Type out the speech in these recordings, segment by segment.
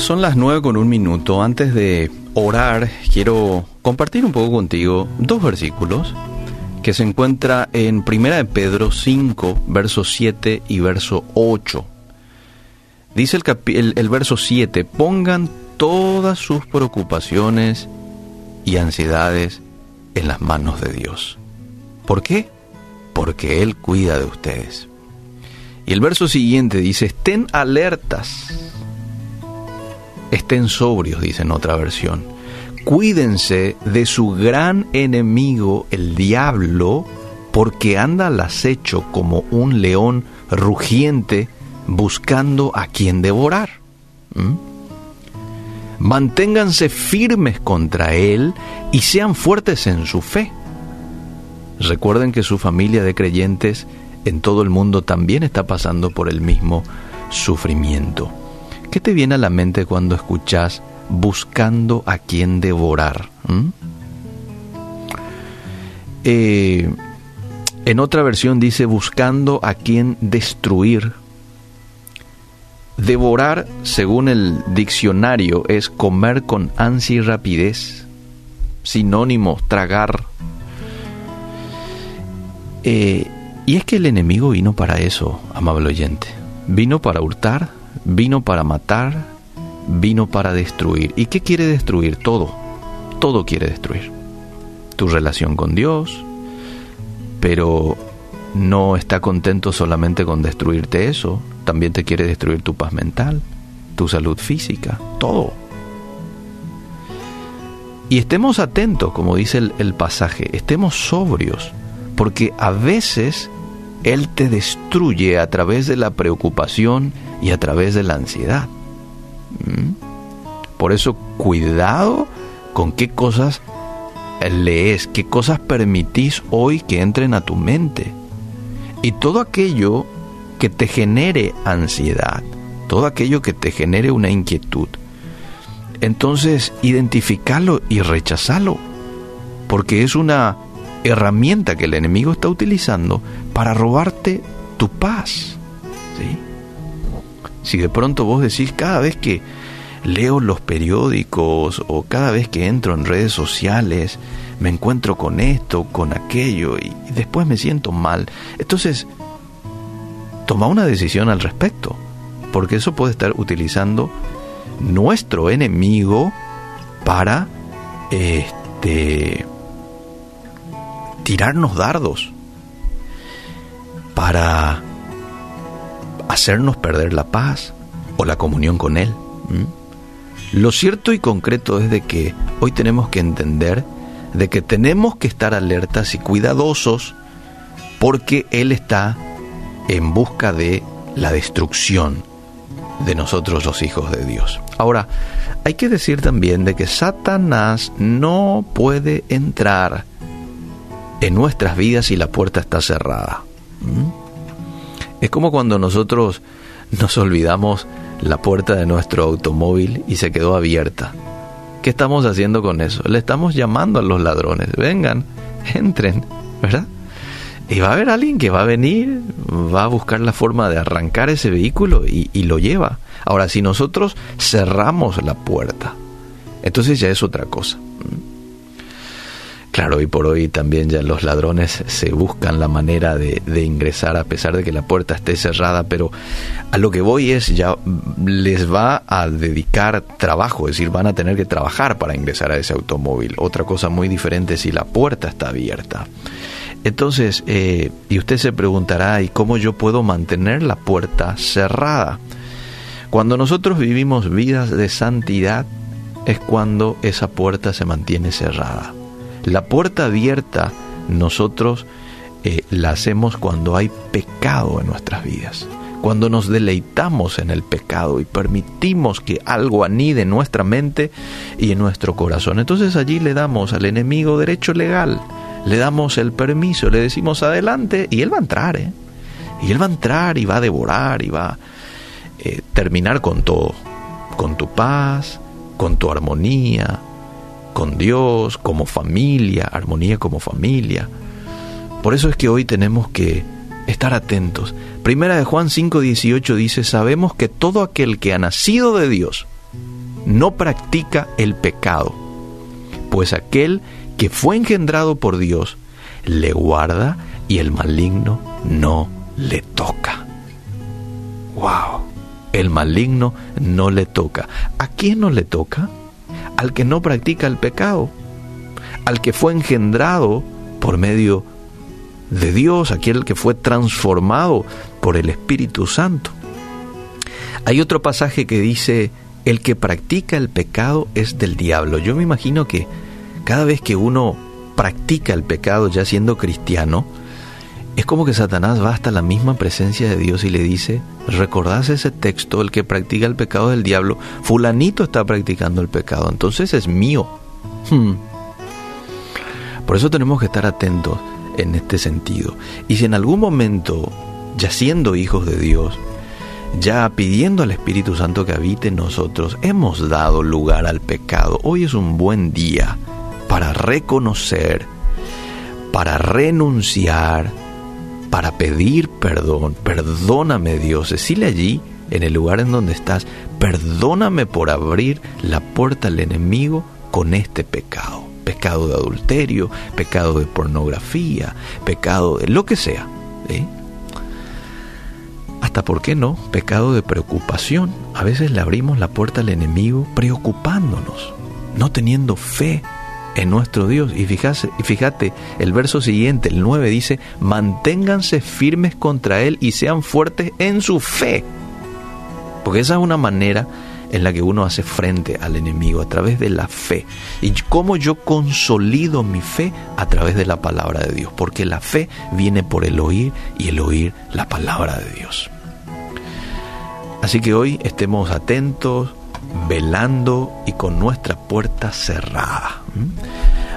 son las nueve con un minuto. Antes de orar, quiero compartir un poco contigo dos versículos que se encuentra en Primera de Pedro 5, verso 7 y verso 8. Dice el, el verso 7, pongan todas sus preocupaciones y ansiedades en las manos de Dios. ¿Por qué? Porque Él cuida de ustedes. Y el verso siguiente dice, estén alertas, estén sobrios, dice en otra versión. Cuídense de su gran enemigo, el diablo, porque anda al acecho como un león rugiente buscando a quien devorar. ¿Mm? Manténganse firmes contra él y sean fuertes en su fe. Recuerden que su familia de creyentes en todo el mundo también está pasando por el mismo sufrimiento. ¿Qué te viene a la mente cuando escuchas buscando a quien devorar? ¿Mm? Eh, en otra versión dice buscando a quien destruir. Devorar, según el diccionario, es comer con ansia y rapidez. Sinónimo, tragar. Eh, y es que el enemigo vino para eso, amable oyente. Vino para hurtar, vino para matar, vino para destruir. ¿Y qué quiere destruir? Todo. Todo quiere destruir. Tu relación con Dios, pero no está contento solamente con destruirte eso, también te quiere destruir tu paz mental, tu salud física, todo. Y estemos atentos, como dice el, pasaje, estemos sobrios, porque a veces Él te destruye a través de la preocupación y a través de la ansiedad. ¿Mm? Por eso, cuidado con qué cosas lees, qué cosas permitís hoy que entren a tu mente. Y todo aquello que te genere ansiedad, todo aquello que te genere una inquietud, entonces identificarlo y rechazarlo, porque es una herramienta que el enemigo está utilizando para robarte tu paz. ¿sí? Si de pronto vos decís cada vez que leo los periódicos o cada vez que entro en redes sociales, me encuentro con esto, con aquello y, después me siento mal. Entonces, toma una decisión al respecto, porque eso puede estar utilizando nuestro enemigo para este tirarnos dardos, para hacernos perder la paz o la comunión con él. Lo cierto y concreto es de que hoy tenemos que entender de que tenemos que estar alertas y cuidadosos porque Él está en busca de la destrucción de nosotros los hijos de Dios. Ahora, hay que decir también de que Satanás no puede entrar en nuestras vidas si la puerta está cerrada. ¿Mm? Es como cuando nosotros nos olvidamos la puerta de nuestro automóvil y se quedó abierta. ¿Qué estamos haciendo con eso? Le estamos llamando a los ladrones, vengan, entren, ¿verdad? Y va a haber alguien que va a venir, va a buscar la forma de arrancar ese vehículo y, y lo lleva. Ahora, si nosotros cerramos la puerta, entonces ya es otra cosa. Claro, hoy por hoy también ya los ladrones se buscan la manera de, ingresar a pesar de que la puerta esté cerrada, pero a lo que voy es ya les va a dedicar trabajo, es decir, van a tener que trabajar para ingresar a ese automóvil. Otra cosa muy diferente si la puerta está abierta. Entonces, eh, y usted se preguntará, ¿y cómo yo puedo mantener la puerta cerrada? Cuando nosotros vivimos vidas de santidad, es cuando esa puerta se mantiene cerrada. La puerta abierta nosotros eh, la hacemos cuando hay pecado en nuestras vidas, cuando nos deleitamos en el pecado y permitimos que algo anide en nuestra mente y en nuestro corazón. Entonces allí le damos al enemigo derecho legal, le damos el permiso, le decimos adelante y él va a entrar, ¿eh? Y él va a entrar y va a devorar y va a eh, terminar con todo, con tu paz, con tu armonía, con Dios, como familia, armonía como familia. Por eso es que hoy tenemos que estar atentos. Primera de Juan 5:18 dice, sabemos que todo aquel que ha nacido de Dios no practica el pecado, pues aquel que fue engendrado por Dios le guarda y el maligno no le toca. ¡Wow! El maligno no le toca. ¿A quién no le toca? Al que no practica el pecado, al que fue engendrado por medio de Dios, aquel que fue transformado por el Espíritu Santo. Hay otro pasaje que dice, el que practica el pecado es del diablo. Yo me imagino que cada vez que uno practica el pecado ya siendo cristiano, es como que Satanás va hasta la misma presencia de Dios y le dice, recordás ese texto, el que practica el pecado del diablo, fulanito está practicando el pecado, entonces es mío. Hmm. Por eso tenemos que estar atentos en este sentido. Y si en algún momento, ya siendo hijos de Dios, ya pidiendo al Espíritu Santo que habite en nosotros, hemos dado lugar al pecado, hoy es un buen día para reconocer, para renunciar, para pedir perdón. Perdóname Dios, decirle allí, en el lugar en donde estás, perdóname por abrir la puerta al enemigo con este pecado. Pecado de adulterio, pecado de pornografía, pecado de lo que sea. Hasta, ¿por qué no? Pecado de preocupación. A veces le abrimos la puerta al enemigo preocupándonos, no teniendo fe en nuestro Dios. Y fíjate, fíjate, el verso siguiente, el 9, dice, manténganse firmes contra Él y sean fuertes en su fe. Porque esa es una manera en la que uno hace frente al enemigo a través de la fe. ¿Y cómo yo consolido mi fe? A través de la palabra de Dios. Porque la fe viene por el oír y el oír la palabra de Dios. Así que hoy estemos atentos, velando y con nuestra puerta cerrada.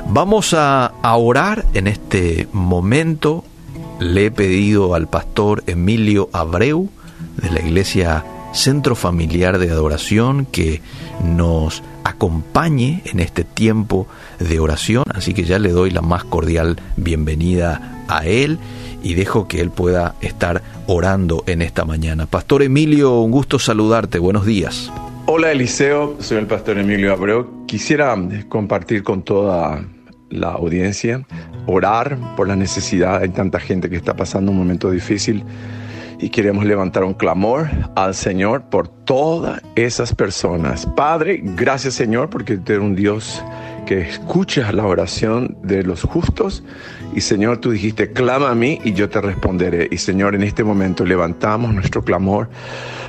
Vamos a, orar en este momento. Le he pedido al pastor Emilio Abreu de la iglesia Centro Familiar de Adoración que nos acompañe en este tiempo de oración. Así que ya le doy la más cordial bienvenida a él y dejo que él pueda estar orando en esta mañana. Pastor Emilio, un gusto saludarte. Buenos días. Hola Eliseo, soy el pastor Emilio Abreu. Quisiera compartir con toda la audiencia, orar por la necesidad. de tanta gente que está pasando un momento difícil y queremos levantar un clamor al Señor por todas esas personas. Padre, gracias Señor porque tú eres un Dios que escucha la oración de los justos y Señor, tú dijiste, clama a mí y yo te responderé. Y Señor, en este momento levantamos nuestro clamor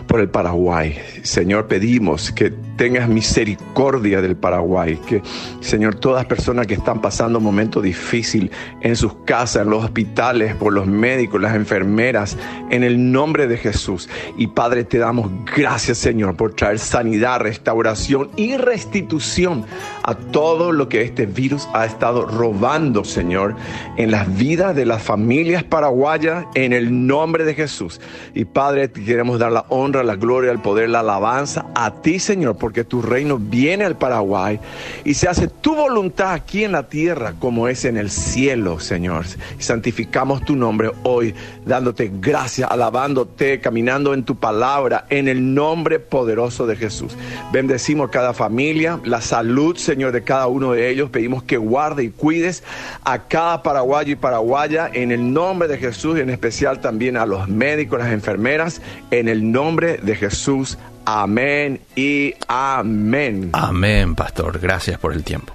por el Paraguay. Señor, pedimos que tengas misericordia del Paraguay, que Señor, todas personas que están pasando un momento difícil en sus casas, en los hospitales, por los médicos, las enfermeras, en el nombre de Jesús. Y Padre, te damos gracias, Señor, por traer sanidad, restauración y restitución a todo lo que este virus ha estado robando, Señor, en las vidas de las familias paraguayas, en el nombre de Jesús. Y Padre, te queremos dar la honra la gloria, el poder, la alabanza a ti, Señor, porque tu reino viene al Paraguay y se hace tu voluntad aquí en la tierra como es en el cielo, Señor. Santificamos tu nombre hoy, dándote gracias, alabándote, caminando en tu palabra, en el nombre poderoso de Jesús. Bendecimos cada familia, la salud, Señor, de cada uno de ellos. Pedimos que guarde y cuides a cada paraguayo y paraguaya en el nombre de Jesús y en especial también a los médicos, las enfermeras, en el nombre de Jesús. Amén y amén. Amén, pastor. Gracias por el tiempo.